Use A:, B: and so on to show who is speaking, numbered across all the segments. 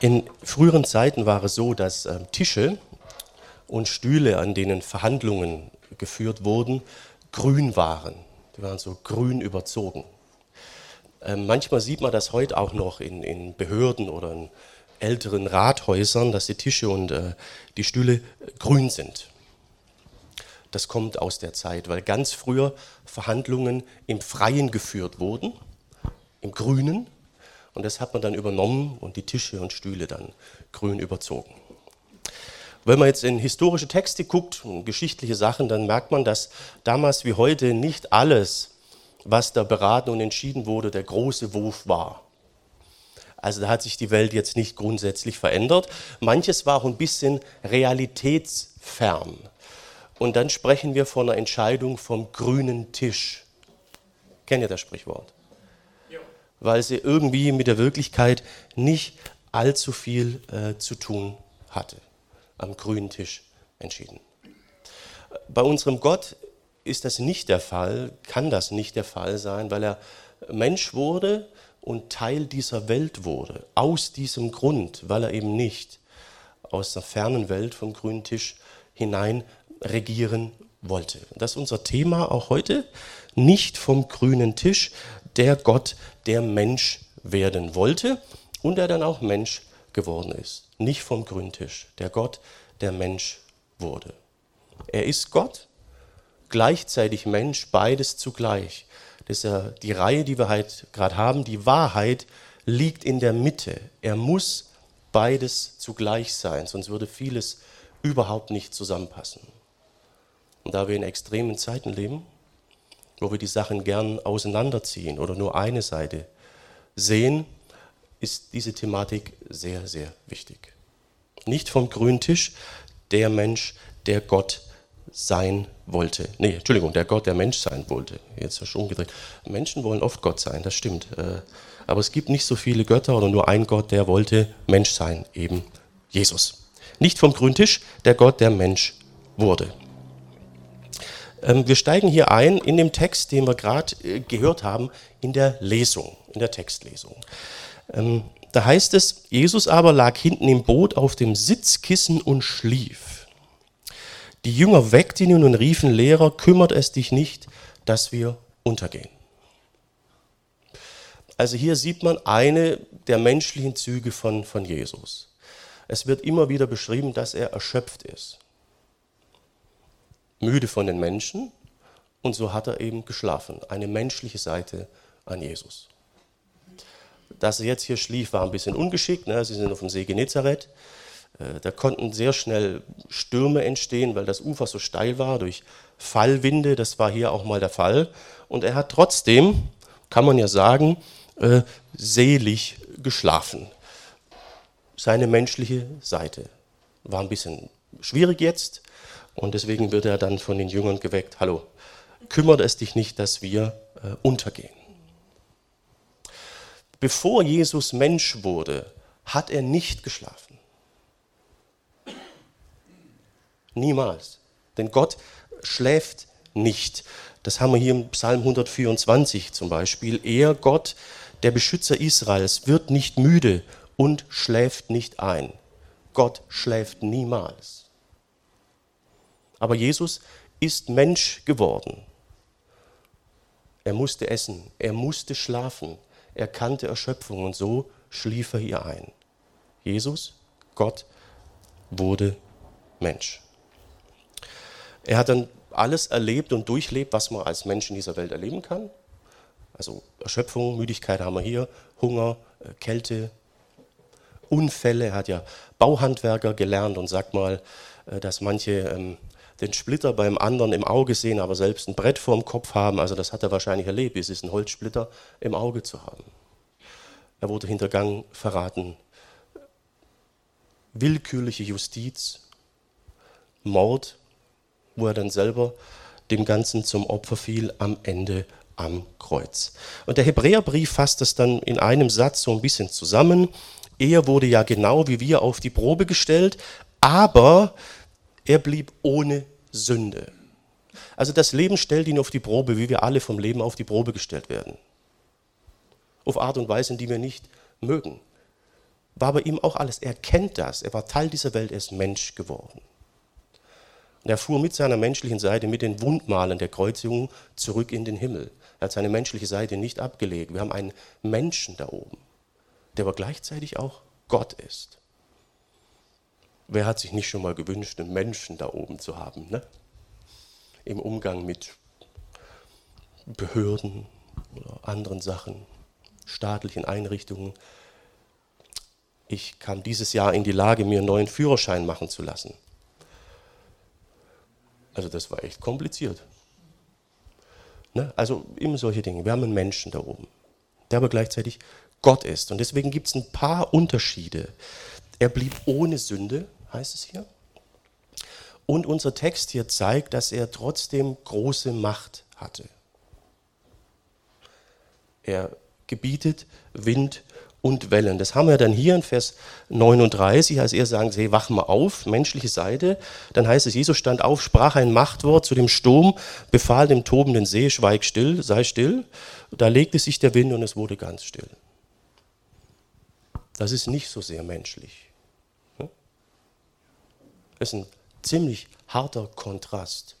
A: In früheren Zeiten war es so, dass äh, Tische und Stühle, an denen Verhandlungen geführt wurden, grün waren. Die waren so grün überzogen. Äh, manchmal sieht man das heute auch noch in, in, Behörden oder in älteren Rathäusern, dass die Tische und äh, die Stühle grün sind. Das kommt aus der Zeit, weil ganz früher Verhandlungen im Freien geführt wurden, im Grünen, und das hat man dann übernommen und die Tische und Stühle dann grün überzogen. Wenn man jetzt in historische Texte guckt, geschichtliche Sachen, dann merkt man, dass damals wie heute nicht alles, was da beraten und entschieden wurde, der große Wurf war. Also da hat sich die Welt jetzt nicht grundsätzlich verändert. Manches war auch ein bisschen realitätsfern. Und dann sprechen wir von einer Entscheidung vom grünen Tisch. Kennt ihr das Sprichwort? Weil sie irgendwie mit der Wirklichkeit nicht allzu viel äh, zu tun hatte. Am grünen Tisch entschieden. Bei unserem Gott ist das nicht der Fall, kann das nicht der Fall sein, weil er Mensch wurde und Teil dieser Welt wurde. Aus diesem Grund, weil er eben nicht aus der fernen Welt vom grünen Tisch hinein regieren wollte. Das ist unser Thema auch heute. Nicht vom grünen Tisch, der Gott, der Mensch werden wollte und der dann auch Mensch geworden ist. Nicht vom Grüntisch, der Gott, der Mensch wurde. Er ist Gott, gleichzeitig Mensch, beides zugleich. Das ist ja die Reihe, die wir halt gerade haben. Die Wahrheit liegt in der Mitte. Er muss beides zugleich sein, sonst würde vieles überhaupt nicht zusammenpassen. Und da wir in extremen Zeiten leben, wo wir die Sachen gern auseinanderziehen oder nur eine Seite sehen, ist diese Thematik sehr, sehr wichtig. Nicht vom grünen Tisch, der Mensch, der Gott sein wollte. Nee, Entschuldigung, der Gott, der Mensch sein wollte. Jetzt ist schon umgedreht. Menschen wollen oft Gott sein, das stimmt. Äh, aber es gibt nicht so viele Götter oder nur ein Gott, der wollte Mensch sein, eben Jesus. Nicht vom grünen Tisch, der Gott, der Mensch wurde. Ähm, wir steigen hier ein in dem Text, den wir gerade äh, gehört haben, in der Lesung, in der Textlesung. Ähm, da heißt es, Jesus aber lag hinten im Boot auf dem Sitzkissen und schlief. Die Jünger weckten ihn und riefen, Lehrer, kümmert es dich nicht, dass wir untergehen. Also hier sieht man eine der menschlichen Züge von, von Jesus. Es wird immer wieder beschrieben, dass er erschöpft ist müde von den Menschen und so hat er eben geschlafen. Eine menschliche Seite an Jesus. Dass er jetzt hier schlief, war ein bisschen ungeschickt. Ne? Sie sind auf dem See Genezareth. Äh, da konnten sehr schnell Stürme entstehen, weil das Ufer so steil war durch Fallwinde. Das war hier auch mal der Fall. Und er hat trotzdem, kann man ja sagen, äh, selig geschlafen. Seine menschliche Seite war ein bisschen schwierig jetzt, und deswegen wird er dann von den Jüngern geweckt, hallo, kümmert es dich nicht, dass wir äh, untergehen. Bevor Jesus Mensch wurde, hat er nicht geschlafen. Niemals. Denn Gott schläft nicht. Das haben wir hier im Psalm 124 zum Beispiel. Er, Gott, der Beschützer Israels, wird nicht müde und schläft nicht ein. Gott schläft niemals. Aber Jesus ist Mensch geworden. Er musste essen, er musste schlafen, er kannte Erschöpfung und so schlief er hier ein. Jesus, Gott, wurde Mensch. Er hat dann alles erlebt und durchlebt, was man als Mensch in dieser Welt erleben kann. Also Erschöpfung, Müdigkeit haben wir hier, Hunger, äh, Kälte, Unfälle. Er hat ja Bauhandwerker gelernt und sagt mal, äh, dass manche ähm, den Splitter beim anderen im Auge sehen, aber selbst ein Brett vorm Kopf haben. Also das hat er wahrscheinlich erlebt, es ist ein Holzsplitter im Auge zu haben. Er wurde hintergangen, verraten. Willkürliche Justiz, Mord, wo er dann selber dem Ganzen zum Opfer fiel, am Ende am Kreuz. Und der Hebräerbrief fasst das dann in einem Satz so ein bisschen zusammen. Er wurde ja genau wie wir auf die Probe gestellt, aber er blieb ohne Sünde. Also das Leben stellt ihn auf die Probe, wie wir alle vom Leben auf die Probe gestellt werden. Auf Art und Weise, die wir nicht mögen. war bei ihm auch alles. Er kennt das. Er war Teil dieser Welt. Er ist Mensch geworden. Und er fuhr mit seiner menschlichen Seite, mit den Wundmalen der Kreuzigung zurück in den Himmel. Er hat seine menschliche Seite nicht abgelegt. Wir haben einen Menschen da oben, der aber gleichzeitig auch Gott ist. Wer hat sich nicht schon mal gewünscht, einen Menschen da oben zu haben? Ne? Im Umgang mit Behörden oder anderen Sachen, staatlichen Einrichtungen. Ich kam dieses Jahr in die Lage, mir einen neuen Führerschein machen zu lassen. Also das war echt kompliziert. Ne? Also immer solche Dinge. Wir haben einen Menschen da oben, der aber gleichzeitig Gott ist. Und deswegen gibt es ein paar Unterschiede. Er blieb ohne Sünde, heißt es hier. Und unser Text hier zeigt, dass er trotzdem große Macht hatte. Er gebietet Wind und Wellen. Das haben wir dann hier in Vers 39, als er sagt, hey, wach mal auf, menschliche Seite. Dann heißt es, Jesus stand auf, sprach ein Machtwort zu dem Sturm, befahl dem tobenden See, schweig still, sei still. Da legte sich der Wind und es wurde ganz still. Das ist nicht so sehr menschlich. Das ist ein ziemlich harter Kontrast.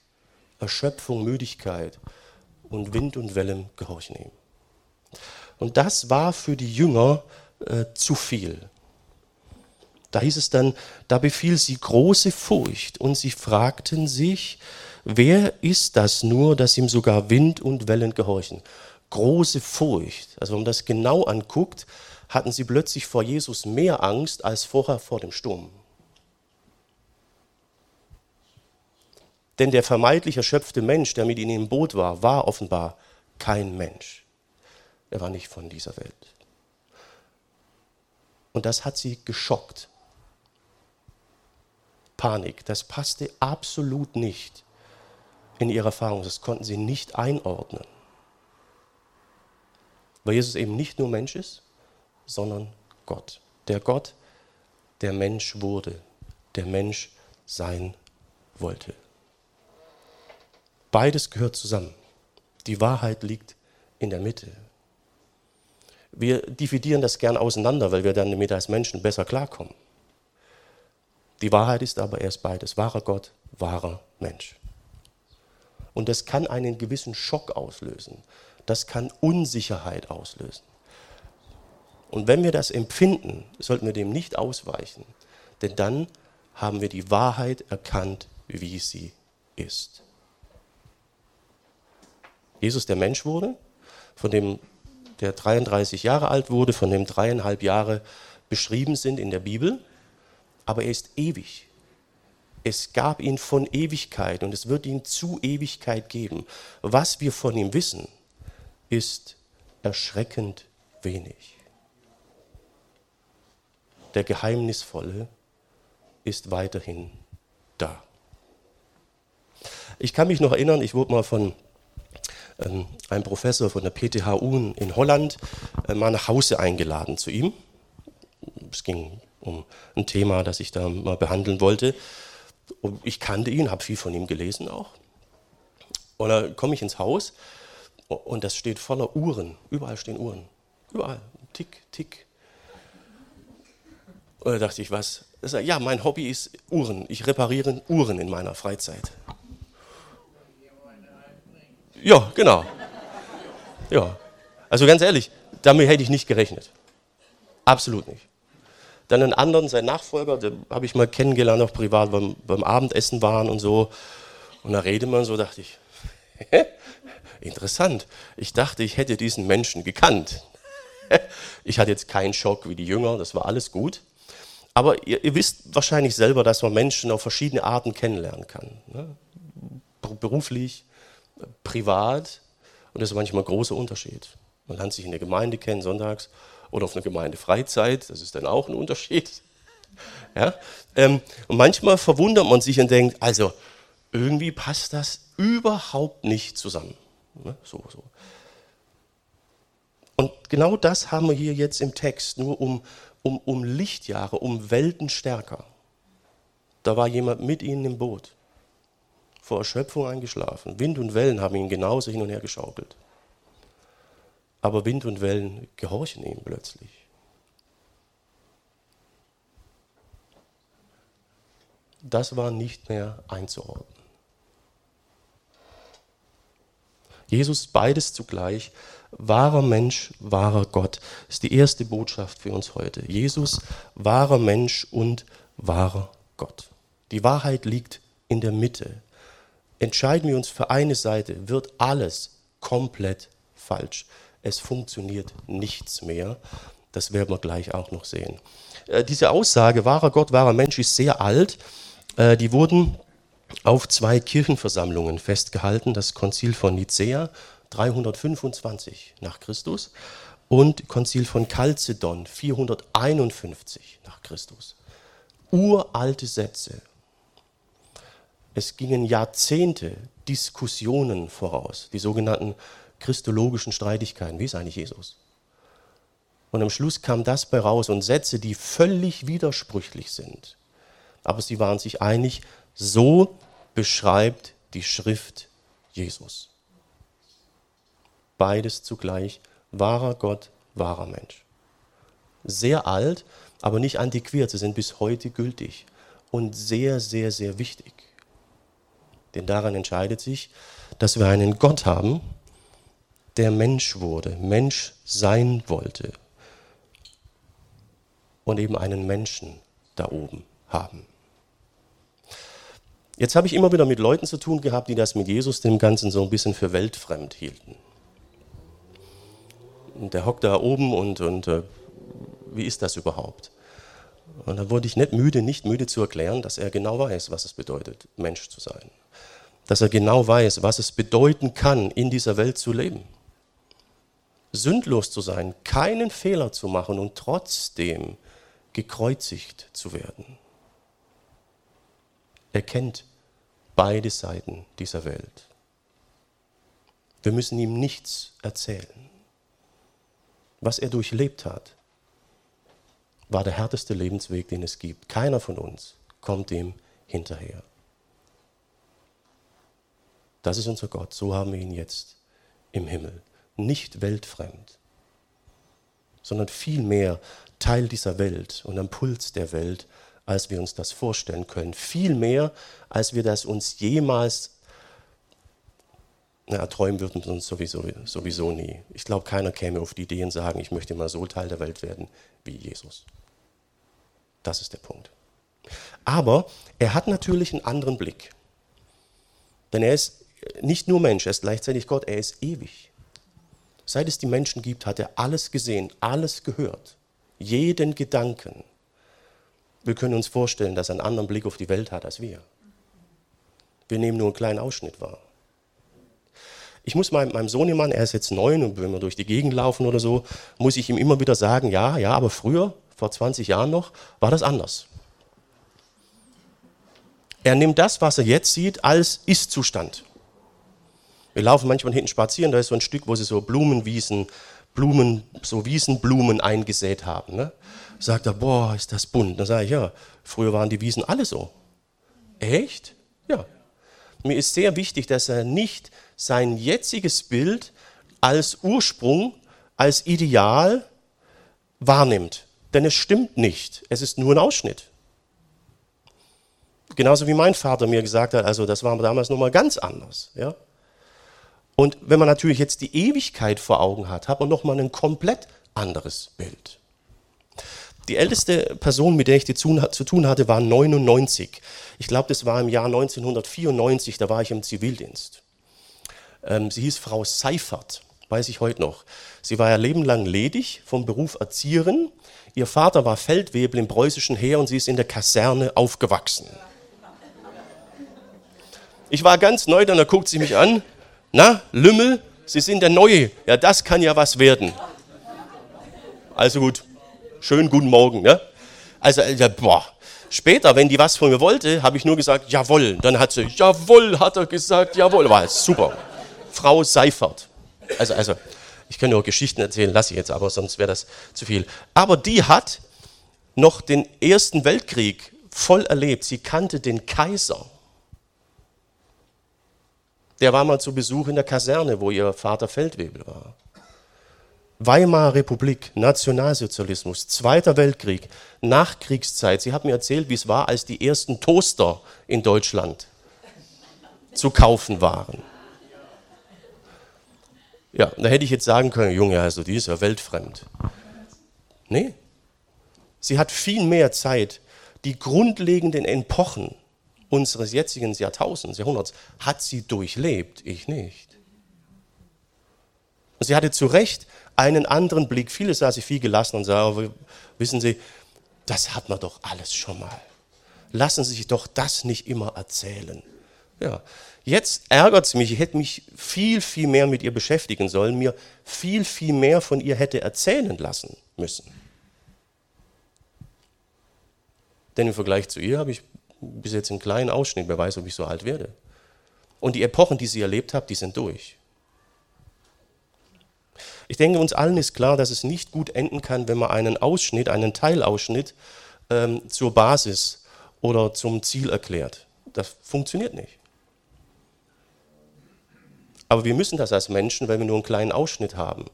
A: Erschöpfung, Müdigkeit und Wind und Wellen gehorchen ihm. Und das war für die Jünger äh, zu viel. Da hieß es dann, da befiel sie große Furcht und sie fragten sich, wer ist das nur, dass ihm sogar Wind und Wellen gehorchen? Große Furcht. Also wenn man das genau anguckt, hatten sie plötzlich vor Jesus mehr Angst als vorher vor dem Sturm. Denn der vermeintlich erschöpfte Mensch, der mit ihnen im Boot war, war offenbar kein Mensch. Er war nicht von dieser Welt. Und das hat sie geschockt. Panik, das passte absolut nicht in ihre Erfahrung. Das konnten sie nicht einordnen. Weil Jesus eben nicht nur Mensch ist, sondern Gott. Der Gott, der Mensch wurde, der Mensch sein wollte. Beides gehört zusammen. Die Wahrheit liegt in der Mitte. Wir dividieren das gern auseinander, weil wir dann damit als Menschen besser klarkommen. Die Wahrheit ist aber erst beides, wahrer Gott, wahrer Mensch. Und das kann einen gewissen Schock auslösen. Das kann Unsicherheit auslösen. Und wenn wir das empfinden, sollten wir dem nicht ausweichen, denn dann haben wir die Wahrheit erkannt, wie sie ist. Jesus, der Mensch wurde, von dem der 33 Jahre alt wurde, von dem dreieinhalb Jahre beschrieben sind in der Bibel, aber er ist ewig. Es gab ihn von Ewigkeit und es wird ihn zu Ewigkeit geben. Was wir von ihm wissen, ist erschreckend wenig. Der Geheimnisvolle ist weiterhin da. Ich kann mich noch erinnern, ich wurde mal von ein Professor von der PTHU in Holland äh, mal nach Hause eingeladen zu ihm. Es ging um ein Thema, das ich da mal behandeln wollte. Und ich kannte ihn, habe viel von ihm gelesen auch. Und dann komme ich ins Haus und das steht voller Uhren. Überall stehen Uhren. Überall. Tick, tick. Und da dachte ich, was? Ja, mein Hobby ist Uhren. Ich repariere Uhren in meiner Freizeit. Ja, genau. Ja. Also ganz ehrlich, damit hätte ich nicht gerechnet. Absolut nicht. Dann einen anderen, sein Nachfolger, den habe ich mal kennengelernt, auch privat beim, beim Abendessen waren und so. Und da redet man so, dachte ich, interessant. Ich dachte, ich hätte diesen Menschen gekannt. ich hatte jetzt keinen Schock wie die Jünger, das war alles gut. Aber ihr, ihr, wisst wahrscheinlich selber, dass man Menschen auf verschiedene Arten kennenlernen kann. Ne? Beruflich, privat. Und das ist manchmal ein großer Unterschied. Man lernt sich in der Gemeinde kennen, sonntags oder auf einer Gemeindefreizeit. Das ist dann auch ein Unterschied. Ja? Ähm, und manchmal verwundert man sich und denkt, also irgendwie passt das überhaupt nicht zusammen. Ne? So, so. Und genau das haben wir hier jetzt im Text, nur um, um, um Lichtjahre, um Welten stärker. Da war jemand mit ihnen im Boot vor Erschöpfung eingeschlafen. Wind und Wellen haben ihn genauso hin und her geschaukelt. Aber Wind und Wellen gehorchen ihm plötzlich. Das war nicht mehr einzuordnen. Jesus beides zugleich, wahrer Mensch, wahrer Gott, ist die erste Botschaft für uns heute. Jesus, wahrer Mensch und wahrer Gott. Die Wahrheit liegt in der Mitte. Entscheiden wir uns für eine Seite, wird alles komplett falsch. Es funktioniert nichts mehr. Das werden wir gleich auch noch sehen. Äh, diese Aussage, wahrer Gott, wahrer Mensch, ist sehr alt. Äh, die wurden auf zwei Kirchenversammlungen festgehalten, das Konzil von Nicäa 325 nach Christus und Konzil von Chalcedon 451 nach Christus. Uralte Sätze. Es gingen Jahrzehnte Diskussionen voraus, die sogenannten christologischen Streitigkeiten. Wie ist eigentlich Jesus? Und am Schluss kam das bei raus und Sätze, die völlig widersprüchlich sind. Aber sie waren sich einig, so beschreibt die Schrift Jesus. Beides zugleich, wahrer Gott, wahrer Mensch. Sehr alt, aber nicht antiquiert, sie sind bis heute gültig und sehr, sehr, sehr wichtig. Denn daran entscheidet sich, dass wir einen Gott haben, der Mensch wurde, Mensch sein wollte und eben einen Menschen da oben haben. Jetzt habe ich immer wieder mit Leuten zu tun gehabt, die das mit Jesus dem Ganzen so ein bisschen für weltfremd hielten. Und der hockt da oben und, und äh, wie ist das überhaupt? Und da wurde ich nicht müde, nicht müde zu erklären, dass er genau weiß, was es bedeutet, Mensch zu sein. Dass er genau weiß, was es bedeuten kann, in dieser Welt zu leben. Sündlos zu sein, keinen Fehler zu machen und trotzdem gekreuzigt zu werden. Er kennt beide Seiten dieser Welt. Wir müssen ihm nichts erzählen. Was er durchlebt hat, war der härteste Lebensweg, den es gibt. Keiner von uns kommt dem hinterher. Das ist unser Gott, so haben wir ihn jetzt im Himmel. Nicht weltfremd, sondern vielmehr Teil dieser Welt und am Puls der Welt, als wir uns das vorstellen können. Viel mehr, als wir das uns jemals na, träumen würden uns sowieso, sowieso nie. Ich glaube, keiner käme auf die Idee und sagen, ich möchte mal so Teil der Welt werden wie Jesus. Das ist der Punkt. Aber er hat natürlich einen anderen Blick. Denn er ist nicht nur Mensch, er ist gleichzeitig Gott, er ist ewig. Seit es die Menschen gibt, hat er alles gesehen, alles gehört jeden Gedanken. Wir können uns vorstellen, dass er einen anderen Blick auf die Welt hat als wir. Wir nehmen nur einen kleinen Ausschnitt wahr. Ich muss meinem, meinem Sohnemann, er ist jetzt neun und wenn wir durch die Gegend laufen oder so, muss ich ihm immer wieder sagen, ja, ja, aber früher, vor 20 Jahren noch, war das anders. Er nimmt das, was er jetzt sieht, als Ist-Zustand. Wir laufen manchmal hinten spazieren, da ist so ein Stück, wo sie so Blumenwiesen Blumen, so Wiesenblumen eingesät haben. Ne? Sagt er, boah, ist das bunt. Dann sage ich, ja, früher waren die Wiesen alle so. Echt? Ja. Mir ist sehr wichtig, dass er nicht sein jetziges Bild als Ursprung, als Ideal wahrnimmt. Denn es stimmt nicht. Es ist nur ein Ausschnitt. Genauso wie mein Vater mir gesagt hat, also das war damals nochmal ganz anders. Ja? Und wenn man natürlich jetzt die Ewigkeit vor Augen hat, hat man nochmal ein komplett anderes Bild. Die älteste Person, mit der ich zu tun hatte, war 99. Ich glaube, das war im Jahr 1994, da war ich im Zivildienst. Ähm, sie hieß Frau Seifert, weiß ich heute noch. Sie war ja lebenlang ledig vom Beruf Erzieherin. Ihr Vater war Feldwebel im preußischen Heer und sie ist in der Kaserne aufgewachsen. Ich war ganz neu, dann guckt sie mich an. Na, Lümmel, Sie sind der Neue. Ja, das kann ja was werden. Also gut, schönen guten Morgen. Ne? Also, ja, boah. Später, wenn die was von mir wollte, habe ich nur gesagt, jawohl. Dann hat sie, jawohl, hat er gesagt, jawohl. War super. Frau Seifert. Also, also, ich kann nur Geschichten erzählen, lasse ich jetzt, aber sonst wäre das zu viel. Aber die hat noch den Ersten Weltkrieg voll erlebt. Sie kannte den Kaiser. Der war mal zu Besuch in der Kaserne, wo ihr Vater Feldwebel war. Weimarer Republik, Nationalsozialismus, Zweiter Weltkrieg, Nachkriegszeit. Sie haben mir erzählt, wie es war, als die ersten Toaster in Deutschland zu kaufen waren. Ja, da hätte ich jetzt sagen können, Junge, also die ist ja weltfremd. Nee, sie hat viel mehr Zeit, die grundlegenden Epochen unseres jetzigen Jahrtausends, Jahrhunderts, hat sie durchlebt, ich nicht. Und sie hatte zu Recht einen anderen Blick. Viele sah sie viel gelassen und sah, oh, wissen Sie, das hat man doch alles schon mal. Lassen Sie sich doch das nicht immer erzählen. Ja, jetzt ärgert es mich, ich hätte mich viel, viel mehr mit ihr beschäftigen sollen, mir viel, viel mehr von ihr hätte erzählen lassen müssen. Denn im Vergleich zu ihr habe ich bis jetzt einen kleinen Ausschnitt, wer weiß, ob ich so alt werde. Und die Epochen, die sie erlebt hat, die sind durch. Ich denke, uns allen ist klar, dass es nicht gut enden kann, wenn man einen Ausschnitt, einen Teilausschnitt ähm, zur Basis oder zum Ziel erklärt. Das funktioniert nicht. Aber wir müssen das als Menschen, weil wir nur einen kleinen Ausschnitt haben.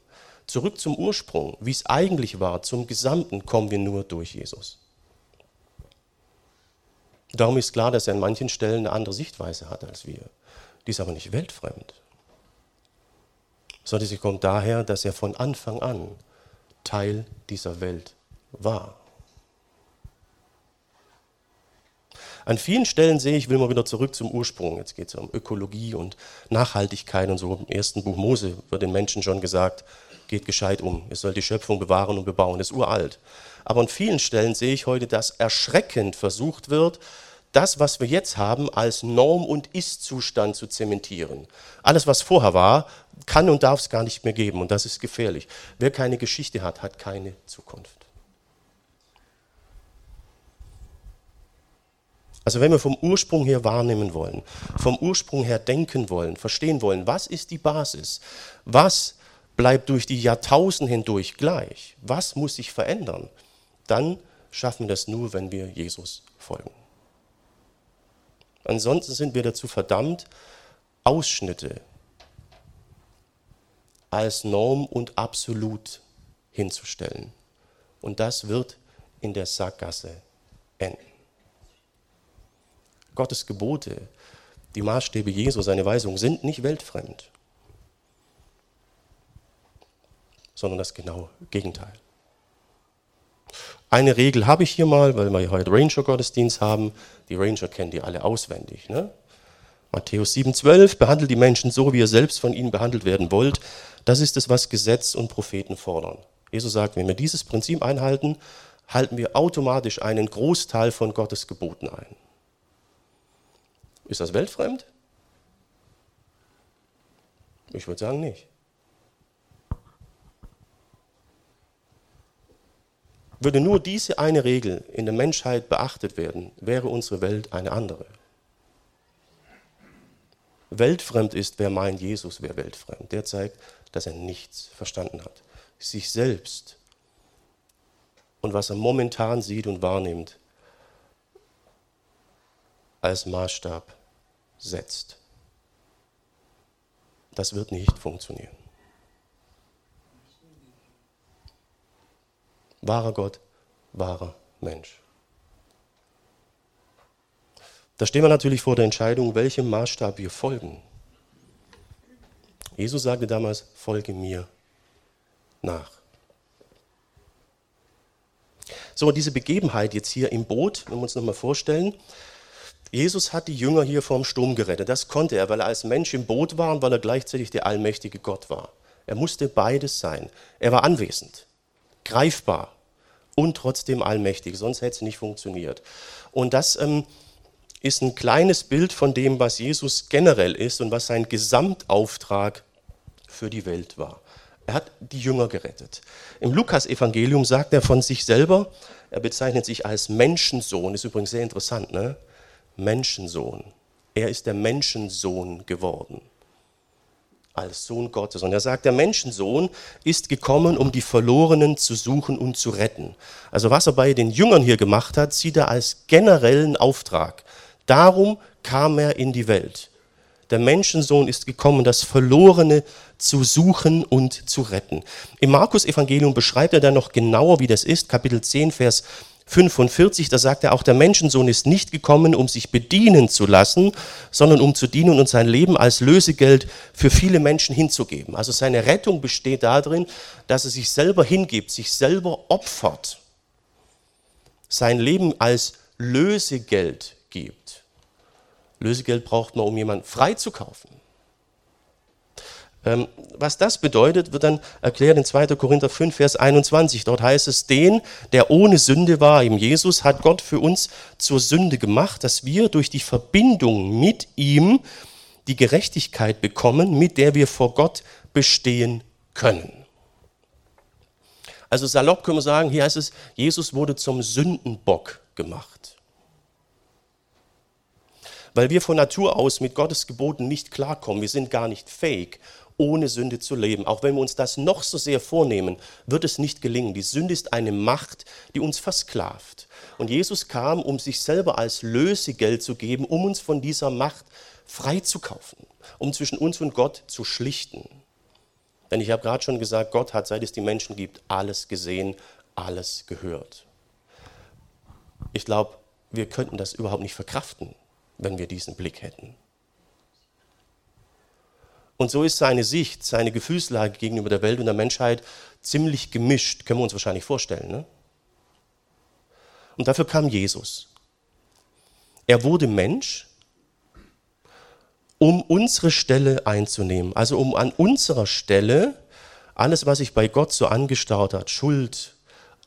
A: Zurück zum Ursprung, wie es eigentlich war, zum Gesamten kommen wir nur durch Jesus. Darum ist klar, dass er an manchen Stellen eine andere Sichtweise hat als wir. Die ist aber nicht weltfremd, sondern sie kommt daher, dass er von Anfang an Teil dieser Welt war. An vielen Stellen sehe ich, will mal wieder zurück zum Ursprung. Jetzt geht es um Ökologie und Nachhaltigkeit und so. Im ersten Buch Mose wird den Menschen schon gesagt, geht gescheit um. Ihr sollt die Schöpfung bewahren und bebauen. Das ist uralt. Aber an vielen Stellen sehe ich heute, dass erschreckend versucht wird, das, was wir jetzt haben, als Norm und Ist-Zustand zu zementieren. Alles, was vorher war, kann und darf es gar nicht mehr geben. Und das ist gefährlich. Wer keine Geschichte hat, hat keine Zukunft. Also wenn wir vom Ursprung her wahrnehmen wollen, vom Ursprung her denken wollen, verstehen wollen, was ist die Basis? Was bleibt durch die Jahrtausende hindurch gleich? Was muss sich verändern? Dann schaffen wir das nur, wenn wir Jesus folgen. Ansonsten sind wir dazu verdammt, Ausschnitte als Norm und absolut hinzustellen. Und das wird in der Sackgasse enden. Gottes Gebote, die Maßstäbe Jesu, seine Weisungen sind nicht weltfremd, sondern das genaue Gegenteil. Eine Regel habe ich hier mal, weil wir heute Ranger-Gottesdienst haben. Die Ranger kennen die alle auswendig. Ne? Matthäus 7,12 behandelt die Menschen so, wie ihr selbst von ihnen behandelt werden wollt. Das ist es, was Gesetz und Propheten fordern. Jesus sagt, wenn wir dieses Prinzip einhalten, halten wir automatisch einen Großteil von Gottes Geboten ein. Ist das weltfremd? Ich würde sagen nicht. Würde nur diese eine Regel in der Menschheit beachtet werden, wäre unsere Welt eine andere. Weltfremd ist, wer meint, Jesus wäre weltfremd. Der zeigt, dass er nichts verstanden hat. Sich selbst und was er momentan sieht und wahrnimmt, als Maßstab setzt. Das wird nicht funktionieren. Wahrer Gott, wahrer Mensch. Da stehen wir natürlich vor der Entscheidung, welchem Maßstab wir folgen. Jesus sagte damals, folge mir nach. So, diese Begebenheit jetzt hier im Boot, wenn wir uns nochmal vorstellen, Jesus hat die Jünger hier vom Sturm gerettet. Das konnte er, weil er als Mensch im Boot war und weil er gleichzeitig der allmächtige Gott war. Er musste beides sein. Er war anwesend, greifbar und trotzdem allmächtig, sonst hätte es nicht funktioniert. Und das ähm, ist ein kleines Bild von dem, was Jesus generell ist und was sein Gesamtauftrag für die Welt war. Er hat die Jünger gerettet. Im Lukas-Evangelium sagt er von sich selber, er bezeichnet sich als Menschensohn, ist übrigens sehr interessant, ne? Menschensohn. Er ist der Menschensohn geworden als Sohn Gottes. Und er sagt, der Menschensohn ist gekommen, um die Verlorenen zu suchen und zu retten. Also was er bei den Jüngern hier gemacht hat, sieht er als generellen Auftrag. Darum kam er in die Welt. Der Menschensohn ist gekommen, das Verlorene zu suchen und zu retten. Im Markus-Evangelium beschreibt er dann noch genauer, wie das ist. Kapitel 10, Vers 45, da sagt er auch, der Menschensohn ist nicht gekommen, um sich bedienen zu lassen, sondern um zu dienen und sein Leben als Lösegeld für viele Menschen hinzugeben. Also seine Rettung besteht darin, dass er sich selber hingibt, sich selber opfert, sein Leben als Lösegeld gibt. Lösegeld braucht man, um jemanden freizukaufen. Ähm, was das bedeutet, wird dann erklärt in 2. Korinther 5, Vers 21. Dort heißt es, den, der ohne Sünde war, ihm Jesus, hat Gott für uns zur Sünde gemacht, dass wir durch die Verbindung mit ihm die Gerechtigkeit bekommen, mit der wir vor Gott bestehen können. Also salopp können wir sagen, hier heißt es, Jesus wurde zum Sündenbock gemacht. Weil wir von Natur aus mit Gottes Geboten nicht klarkommen, wir sind gar nicht fähig ohne Sünde zu leben. Auch wenn wir uns das noch so sehr vornehmen, wird es nicht gelingen. Die Sünde ist eine Macht, die uns versklavt. Und Jesus kam, um sich selber als Lösegeld zu geben, um uns von dieser Macht freizukaufen, um zwischen uns und Gott zu schlichten. Denn ich habe gerade schon gesagt, Gott hat, seit es die Menschen gibt, alles gesehen, alles gehört. Ich glaube, wir könnten das überhaupt nicht verkraften, wenn wir diesen Blick hätten. Und so ist seine Sicht, seine Gefühlslage gegenüber der Welt und der Menschheit ziemlich gemischt, können wir uns wahrscheinlich vorstellen. Ne? Und dafür kam Jesus. Er wurde Mensch, um unsere Stelle einzunehmen. Also um an unserer Stelle alles, was sich bei Gott so angestaut hat, Schuld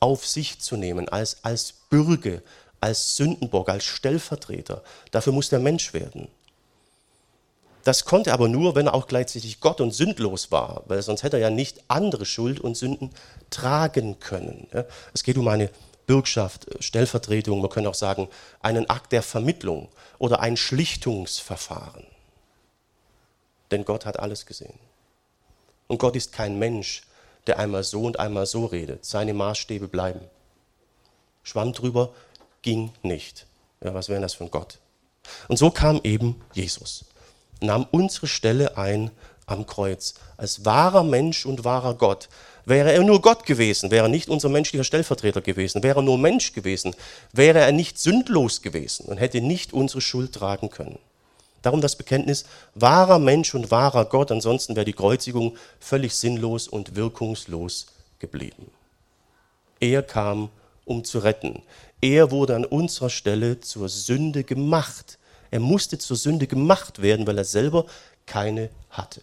A: auf sich zu nehmen, als, als Bürge, als Sündenbock, als Stellvertreter. Dafür muss der Mensch werden. Das konnte aber nur, wenn er auch gleichzeitig Gott und sündlos war, weil sonst hätte er ja nicht andere Schuld und Sünden tragen können. Es geht um eine Bürgschaft, Stellvertretung, man könnte auch sagen, einen Akt der Vermittlung oder ein Schlichtungsverfahren. Denn Gott hat alles gesehen. Und Gott ist kein Mensch, der einmal so und einmal so redet. Seine Maßstäbe bleiben. Schwamm drüber, ging nicht. Ja, was wäre das für ein Gott? Und so kam eben Jesus nahm unsere Stelle ein am Kreuz. Als wahrer Mensch und wahrer Gott. Wäre er nur Gott gewesen, wäre er nicht unser menschlicher Stellvertreter gewesen, wäre er nur Mensch gewesen, wäre er nicht sündlos gewesen und hätte nicht unsere Schuld tragen können. Darum das Bekenntnis, wahrer Mensch und wahrer Gott, ansonsten wäre die Kreuzigung völlig sinnlos und wirkungslos geblieben. Er kam, um zu retten. Er wurde an unserer Stelle zur Sünde gemacht, er musste zur Sünde gemacht werden, weil er selber keine hatte.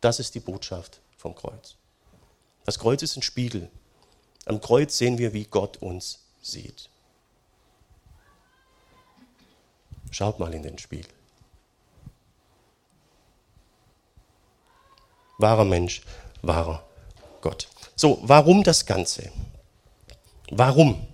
A: Das ist die Botschaft vom Kreuz. Das Kreuz ist ein Spiegel. Am Kreuz sehen wir, wie Gott uns sieht. Schaut mal in den Spiegel. Wahrer Mensch, wahrer Gott. So, warum das Ganze? Warum?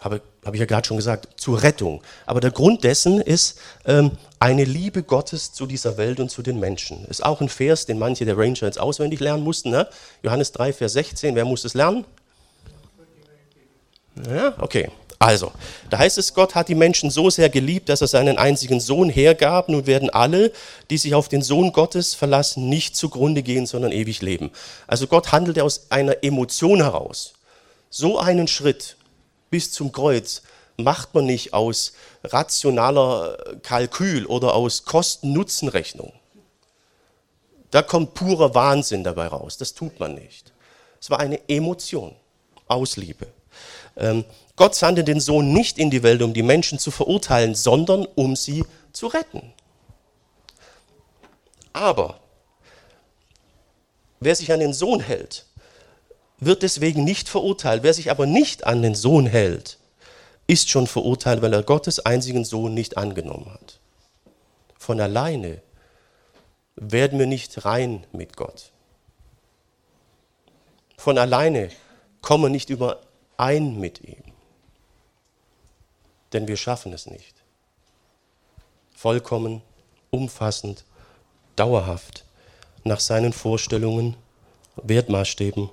A: Habe habe ich ja gerade schon gesagt, zur Rettung. Aber der Grund dessen ist ähm, eine Liebe Gottes zu dieser Welt und zu den Menschen. Ist auch ein Vers, den manche der Ranger jetzt auswendig lernen mussten. Ne? Johannes 3, Vers 16, wer muss es lernen? Ja, okay. Also, da heißt es, Gott hat die Menschen so sehr geliebt, dass er seinen einzigen Sohn hergab. Nun werden alle, die sich auf den Sohn Gottes verlassen, nicht zugrunde gehen, sondern ewig leben. Also Gott handelte aus einer Emotion heraus. So einen Schritt bis zum Kreuz macht man nicht aus rationaler Kalkül oder aus Kosten-Nutzen-Rechnung. Da kommt purer Wahnsinn dabei raus. Das tut man nicht. Es war eine Emotion aus Liebe. Ähm, Gott sandte den Sohn nicht in die Welt, um die Menschen zu verurteilen, sondern um sie zu retten. Aber wer sich an den Sohn hält, wird deswegen nicht verurteilt. Wer sich aber nicht an den Sohn hält, ist schon verurteilt, weil er Gottes einzigen Sohn nicht angenommen hat. Von alleine werden wir nicht rein mit Gott. Von alleine kommen wir nicht überein mit ihm. Denn wir schaffen es nicht. Vollkommen, umfassend, dauerhaft, nach seinen Vorstellungen, Wertmaßstäben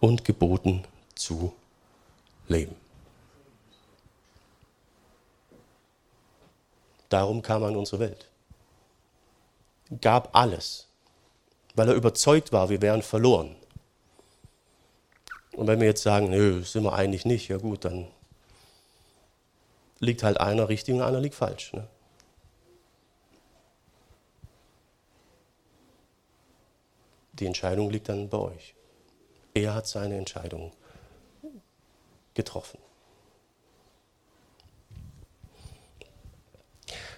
A: und Geboten zu leben. Darum kam er in unsere Welt. Gab alles, weil er überzeugt war, wir wären verloren. Und wenn wir jetzt sagen, nö, sind wir eigentlich nicht, ja gut, dann liegt halt einer richtig und einer liegt falsch. Ne? Die Entscheidung liegt dann bei euch. Er hat seine Entscheidung getroffen.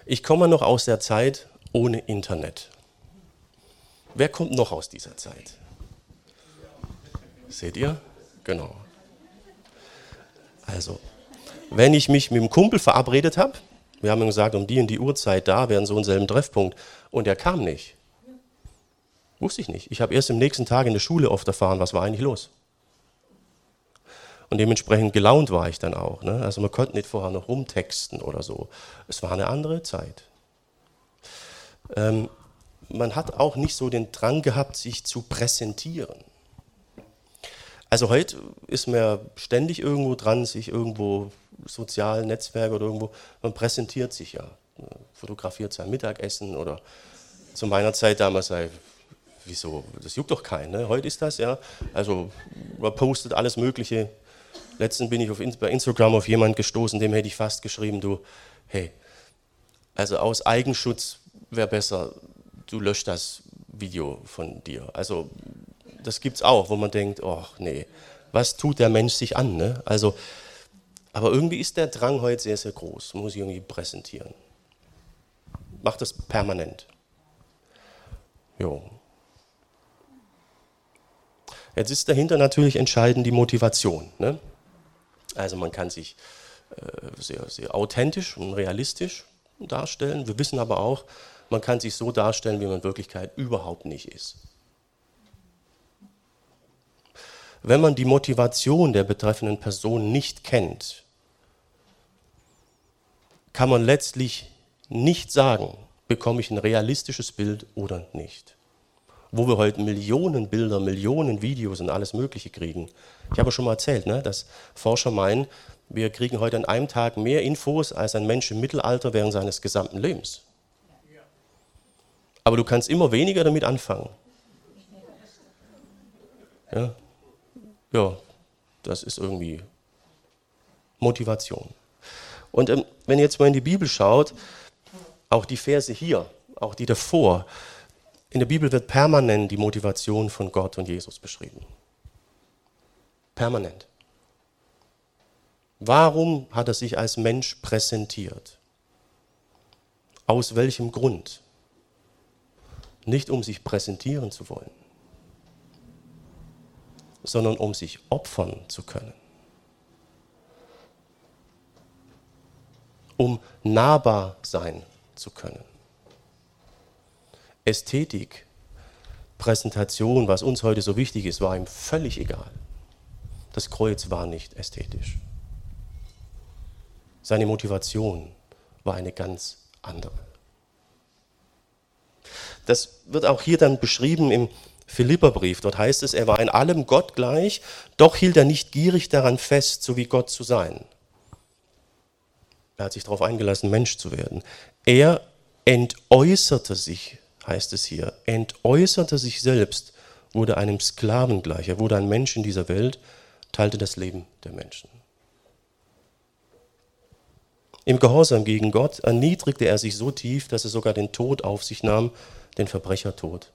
A: Ich komme noch aus der Zeit ohne Internet. Wer kommt noch aus dieser Zeit? Seht ihr? Genau. Also, wenn ich mich mit dem Kumpel verabredet habe, wir haben ihm gesagt, um die und die Uhrzeit da, wären so einen selben Treffpunkt, und er kam nicht. Wusste ich nicht. Ich habe erst am nächsten Tag in der Schule oft erfahren, was war eigentlich los. Und dementsprechend gelaunt war ich dann auch. Ne? Also man konnte nicht vorher noch rumtexten oder so. Es war eine andere Zeit. Ähm, man hat auch nicht so den Drang gehabt, sich zu präsentieren. Also heute ist man ständig irgendwo dran, sich irgendwo sozialen Netzwerke oder irgendwo, man präsentiert sich ja, fotografiert sein Mittagessen oder zu meiner Zeit damals sei, wieso, das juckt doch keinen, ne? heute ist das ja, also man postet alles Mögliche. Letztens bin ich auf, bei Instagram auf jemanden gestoßen, dem hätte ich fast geschrieben, du, hey, also aus Eigenschutz wäre besser, du löscht das Video von dir. Also das gibt es auch, wo man denkt, oh nee, was tut der Mensch sich an? Ne? Also, aber irgendwie ist der Drang heute sehr, sehr groß, muss ich irgendwie präsentieren. Macht das permanent. Jo. Jetzt ist dahinter natürlich entscheidend die Motivation. Ne? Also man kann sich äh, sehr, sehr authentisch und realistisch darstellen. Wir wissen aber auch, man kann sich so darstellen, wie man in Wirklichkeit überhaupt nicht ist. Wenn man die Motivation der betreffenden Person nicht kennt, kann man letztlich nicht sagen, bekomme ich ein realistisches Bild oder nicht. Wo wir heute Millionen Bilder, Millionen Videos und alles Mögliche kriegen. Ich habe schon mal erzählt, ne, dass Forscher meinen, wir kriegen heute an einem Tag mehr Infos als ein Mensch im Mittelalter während seines gesamten Lebens. Aber du kannst immer weniger damit anfangen. Ja, ja das ist irgendwie Motivation. Und ähm, wenn ihr jetzt mal in die Bibel schaut, auch die Verse hier, auch die davor, in der Bibel wird permanent die Motivation von Gott und Jesus beschrieben. Permanent. Warum hat er sich als Mensch präsentiert? Aus welchem Grund? nicht um sich präsentieren zu wollen, sondern um sich opfern zu können. Um nahbar sein zu können. Ästhetik, Präsentation, was uns heute so wichtig ist, war ihm völlig egal. Das Kreuz war nicht ästhetisch. Seine Motivation war eine ganz andere. Das wird auch hier dann beschrieben im Philipperbrief. Dort heißt es, er war in allem Gott gleich, doch hielt er nicht gierig daran fest, so wie Gott zu sein. Er hat sich darauf eingelassen, Mensch zu werden. Er entäußerte sich, heißt es hier, entäußerte sich selbst, wurde einem Sklaven gleich. Er wurde ein Mensch in dieser Welt, teilte das Leben der Menschen. Im Gehorsam gegen Gott erniedrigte er sich so tief, dass er sogar den Tod auf sich nahm, den Verbrechertod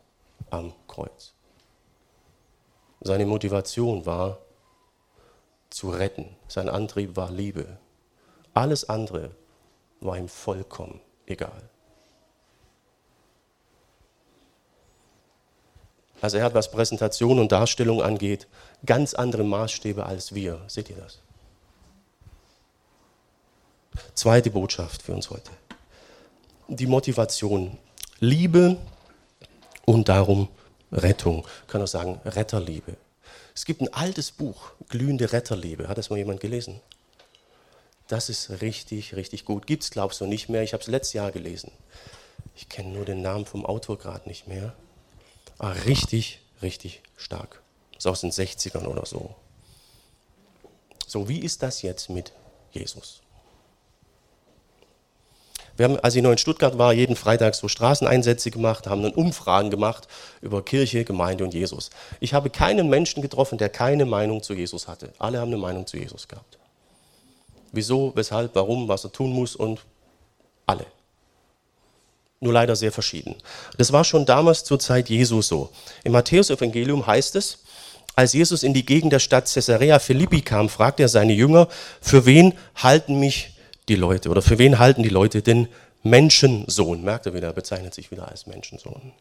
A: am Kreuz. Seine Motivation war zu retten. Sein Antrieb war Liebe. Alles andere war ihm vollkommen egal. Also er hat, was Präsentation und Darstellung angeht, ganz andere Maßstäbe als wir. Seht ihr das? Zweite Botschaft für uns heute. Die Motivation. Liebe und darum Rettung. Ich kann auch sagen Retterliebe. Es gibt ein altes Buch, Glühende Retterliebe. Hat das mal jemand gelesen? Das ist richtig, richtig gut. Gibt es, glaubst du, nicht mehr. Ich habe es letztes Jahr gelesen. Ich kenne nur den Namen vom Autor gerade nicht mehr. Aber ah, richtig, richtig stark. Ist aus den 60ern oder so. So, wie ist das jetzt mit Jesus? Wir haben, als ich noch in Stuttgart war, jeden Freitag so Straßeneinsätze gemacht, haben dann Umfragen gemacht über Kirche, Gemeinde und Jesus. Ich habe keinen Menschen getroffen, der keine Meinung zu Jesus hatte. Alle haben eine Meinung zu Jesus gehabt. Wieso, weshalb, warum, was er tun muss und alle. Nur leider sehr verschieden. Das war schon damals zur Zeit Jesu so. Im Matthäus-Evangelium heißt es, als Jesus in die Gegend der Stadt Caesarea Philippi kam, fragte er seine Jünger, für wen halten mich die Leute oder für wen halten die Leute den Menschensohn? Merkt ihr wieder, er bezeichnet sich wieder als Menschensohn.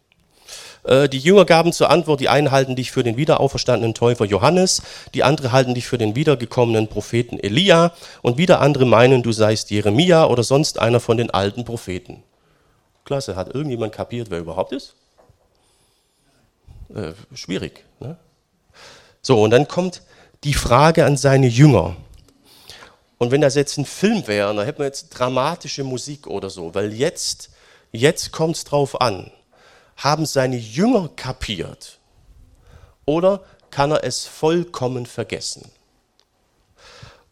A: Äh, die Jünger gaben zur Antwort, die einen halten dich für den wiederauferstandenen Täufer Johannes, die anderen halten dich für den wiedergekommenen Propheten Elia und wieder andere meinen, du seist Jeremia oder sonst einer von den alten Propheten. Klasse, hat irgendjemand kapiert, wer überhaupt ist? Äh, schwierig. Ne? So, und dann kommt die Frage an seine Jünger. Und wenn das jetzt ein Film wäre, dann hätten wir jetzt dramatische Musik oder so, weil jetzt, jetzt kommt es drauf an. Haben seine Jünger kapiert? Oder kann er es vollkommen vergessen?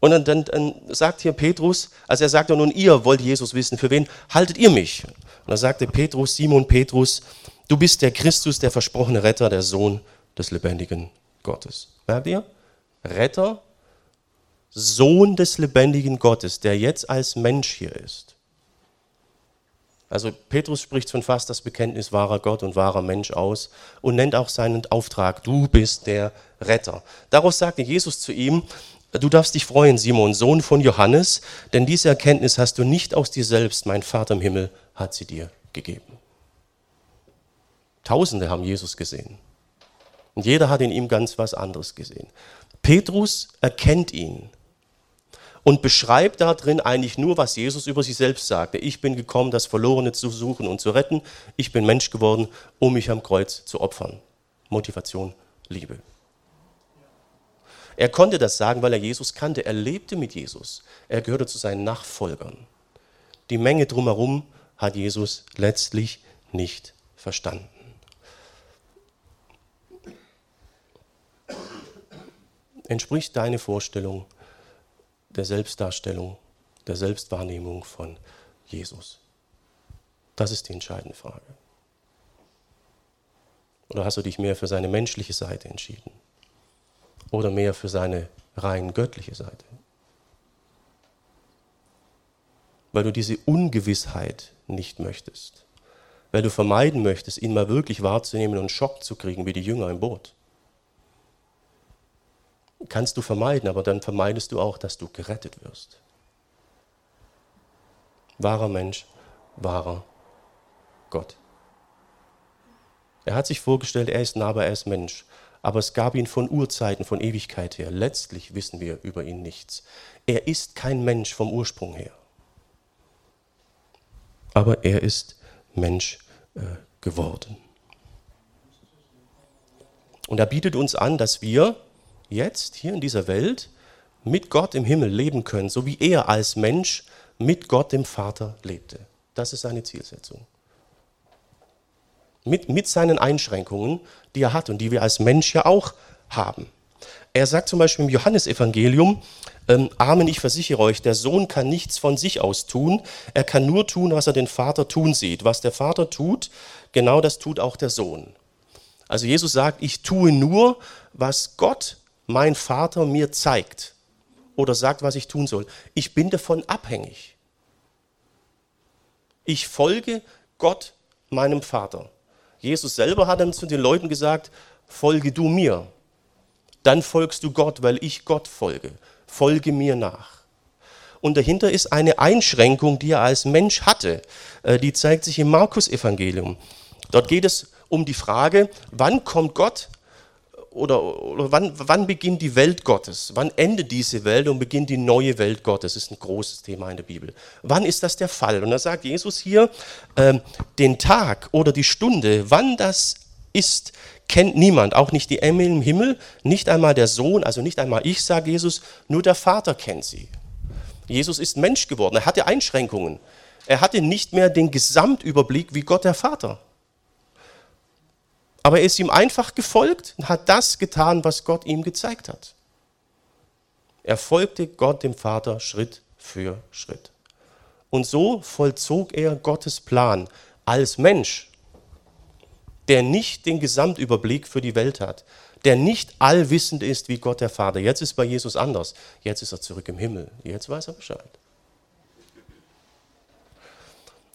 A: Und dann, dann, dann sagt hier Petrus, also er sagt ja nun, ihr wollt Jesus wissen, für wen haltet ihr mich? Und dann sagte Petrus, Simon Petrus, du bist der Christus, der versprochene Retter, der Sohn des lebendigen Gottes. Merkt ihr? Retter Sohn des lebendigen Gottes, der jetzt als Mensch hier ist. Also Petrus spricht schon fast das Bekenntnis wahrer Gott und wahrer Mensch aus und nennt auch seinen Auftrag, du bist der Retter. Daraus sagte Jesus zu ihm, du darfst dich freuen, Simon, Sohn von Johannes, denn diese Erkenntnis hast du nicht aus dir selbst, mein Vater im Himmel hat sie dir gegeben. Tausende haben Jesus gesehen. Und jeder hat in ihm ganz was anderes gesehen. Petrus erkennt ihn und beschreibt darin eigentlich nur, was Jesus über sich selbst sagte. Ich bin gekommen, das Verlorene zu suchen und zu retten. Ich bin Mensch geworden, um mich am Kreuz zu opfern. Motivation, Liebe. Er konnte das sagen, weil er Jesus kannte. Er lebte mit Jesus. Er gehörte zu seinen Nachfolgern. Die Menge drumherum hat Jesus letztlich nicht verstanden. Entspricht deine Vorstellung der Selbstdarstellung, der Selbstwahrnehmung von Jesus? Das ist die entscheidende Frage. Oder hast du dich mehr für seine menschliche Seite entschieden? Oder mehr für seine rein göttliche Seite? Weil du diese Ungewissheit nicht möchtest. Weil du vermeiden möchtest, ihn mal wirklich wahrzunehmen und Schock zu kriegen, wie die Jünger im Boot kannst du vermeiden, aber dann vermeidest du auch, dass du gerettet wirst. Wahrer Mensch, wahrer Gott. Er hat sich vorgestellt, er ist nah, aber er ist Mensch. Aber es gab ihn von Urzeiten, von Ewigkeit her. Letztlich wissen wir über ihn nichts. Er ist kein Mensch vom Ursprung her. Aber er ist Mensch äh, geworden. Und er bietet uns an, dass wir jetzt hier in dieser Welt mit Gott im Himmel leben können, so wie er als Mensch mit Gott dem Vater lebte. Das ist seine Zielsetzung. Mit, mit seinen Einschränkungen, die er hat und die wir als Mensch ja auch haben. Er sagt zum Beispiel im Johannesevangelium, ähm, Amen, ich versichere euch, der Sohn kann nichts von sich aus tun, er kann nur tun, was er den Vater tun sieht. Was der Vater tut, genau das tut auch der Sohn. Also Jesus sagt, ich tue nur, was Gott mein Vater mir zeigt oder sagt, was ich tun soll. Ich bin davon abhängig. Ich folge Gott, meinem Vater. Jesus selber hat dann zu den Leuten gesagt, folge du mir. Dann folgst du Gott, weil ich Gott folge. Folge mir nach. Und dahinter ist eine Einschränkung, die er als Mensch hatte. Äh, die zeigt sich im Markus-Evangelium. Dort geht es um die Frage, wann kommt Gott oder, oder wann, wann, beginnt die Welt Gottes? Wann endet diese Welt und beginnt die neue Welt Gottes? Das ist ein großes Thema in der Bibel. Wann ist das der Fall? Und da sagt Jesus hier, äh, den Tag oder die Stunde, wann das ist, kennt niemand, auch nicht die Engel im Himmel, nicht einmal der Sohn, also nicht einmal ich, sagt Jesus, nur der Vater kennt sie. Jesus ist Mensch geworden, er hatte Einschränkungen. Er hatte nicht mehr den Gesamtüberblick wie Gott der Vater. Aber er ist ihm einfach gefolgt und hat das getan, was Gott ihm gezeigt hat. Er folgte Gott dem Vater Schritt für Schritt. Und so vollzog er Gottes Plan als Mensch, der nicht den Gesamtüberblick für die Welt hat, der nicht allwissend ist wie Gott der Vater. Jetzt ist bei Jesus anders. Jetzt ist er zurück im Himmel. Jetzt weiß er Bescheid.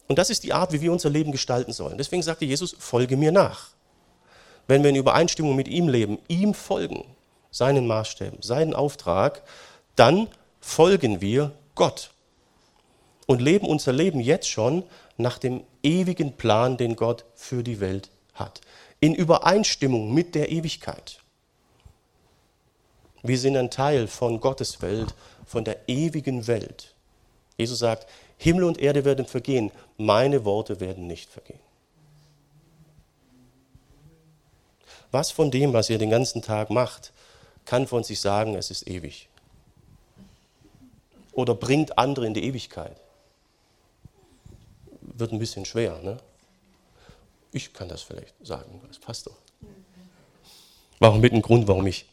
A: Und das ist die Art, wie wir unser Leben gestalten sollen. Deswegen sagte Jesus, folge mir nach. Wenn wir in Übereinstimmung mit ihm leben, ihm folgen, seinen Maßstäben, seinen Auftrag, dann folgen wir Gott und leben unser Leben jetzt schon nach dem ewigen Plan, den Gott für die Welt hat. In Übereinstimmung mit der Ewigkeit. Wir sind ein Teil von Gottes Welt, von der ewigen Welt. Jesus sagt, Himmel und Erde werden vergehen, meine Worte werden nicht vergehen. Was von dem, was ihr den ganzen Tag macht, kann von sich sagen, es ist ewig? Oder bringt andere in die Ewigkeit? Wird ein bisschen schwer. Ne? Ich kann das vielleicht sagen als Pastor. War auch mit ein Grund, warum ich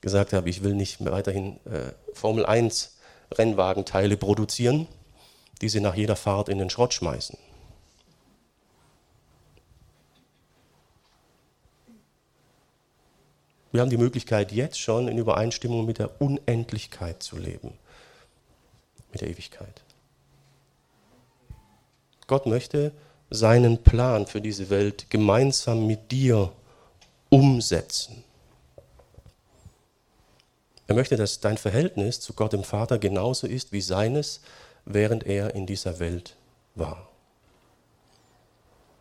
A: gesagt habe, ich will nicht weiterhin äh, Formel 1 Rennwagenteile produzieren die sie nach jeder Fahrt in den Schrott schmeißen. Wir haben die Möglichkeit, jetzt schon in Übereinstimmung mit der Unendlichkeit zu leben, mit der Ewigkeit. Gott möchte seinen Plan für diese Welt gemeinsam mit dir umsetzen. Er möchte, dass dein Verhältnis zu Gott dem Vater genauso ist wie seines während er in dieser Welt war.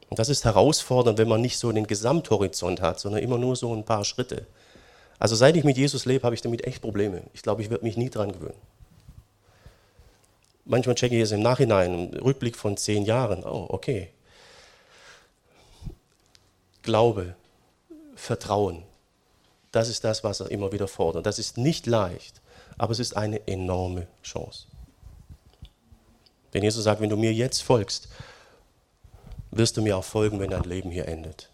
A: Und das ist herausfordernd, wenn man nicht so den Gesamthorizont hat, sondern immer nur so ein paar Schritte. Also seit ich mit Jesus lebe, habe ich damit echt Probleme. Ich glaube, ich werde mich nie dran gewöhnen. Manchmal checke ich es im Nachhinein, im Rückblick von zehn Jahren. Oh, okay. Glaube, Vertrauen, das ist das, was er immer wieder fordert. Das ist nicht leicht, aber es ist eine enorme Chance. Denn Jesus sagt, wenn du mir jetzt folgst, wirst du mir auch folgen, wenn dein Leben hier endet.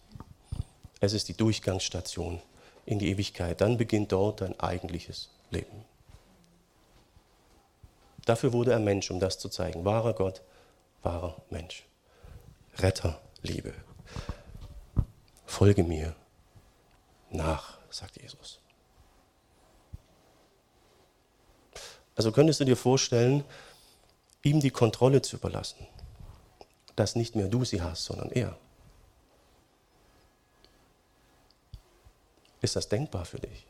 A: Es ist die Durchgangsstation in die Ewigkeit. Dann beginnt dort dein eigentliches Leben. Dafür wurde er Mensch, um das zu zeigen. Wahrer Gott, wahrer Mensch. Retter, Liebe. Folge mir nach, sagt Jesus. Also könntest du dir vorstellen, ihm die Kontrolle zu überlassen, dass nicht mehr du sie hast, sondern er. Ist das denkbar für dich?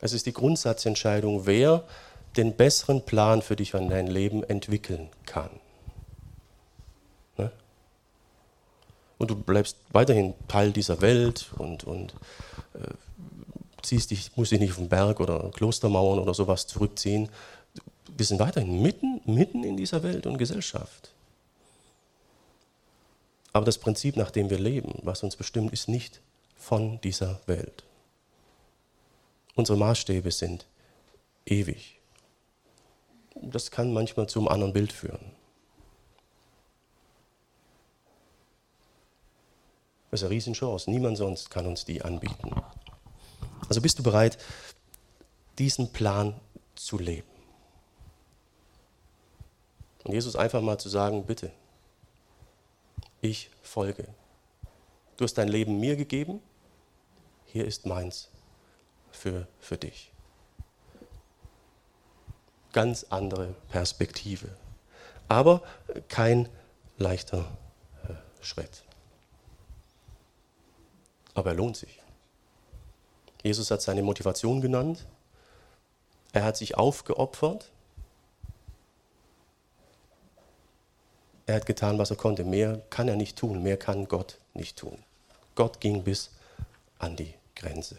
A: Es ist die Grundsatzentscheidung, wer den besseren Plan für dich und dein Leben entwickeln kann. Ne? Und du bleibst weiterhin Teil dieser Welt und, und äh, ziehst dich, musst dich nicht auf den Berg oder Klostermauern oder sowas zurückziehen. Wir sind weiterhin mitten, mitten in dieser Welt und Gesellschaft. Aber das Prinzip, nach dem wir leben, was uns bestimmt, ist nicht von dieser Welt. Unsere Maßstäbe sind ewig. Das kann manchmal zu einem anderen Bild führen. Das ist eine Riesenchance. Niemand sonst kann uns die anbieten. Also bist du bereit, diesen Plan zu leben? Und Jesus einfach mal zu sagen, bitte, ich folge. Du hast dein Leben mir gegeben, hier ist meins für, für dich. Ganz andere Perspektive. Aber kein leichter äh, Schritt. Aber er lohnt sich. Jesus hat seine Motivation genannt. Er hat sich aufgeopfert. Er hat getan, was er konnte. Mehr kann er nicht tun. Mehr kann Gott nicht tun. Gott ging bis an die Grenze.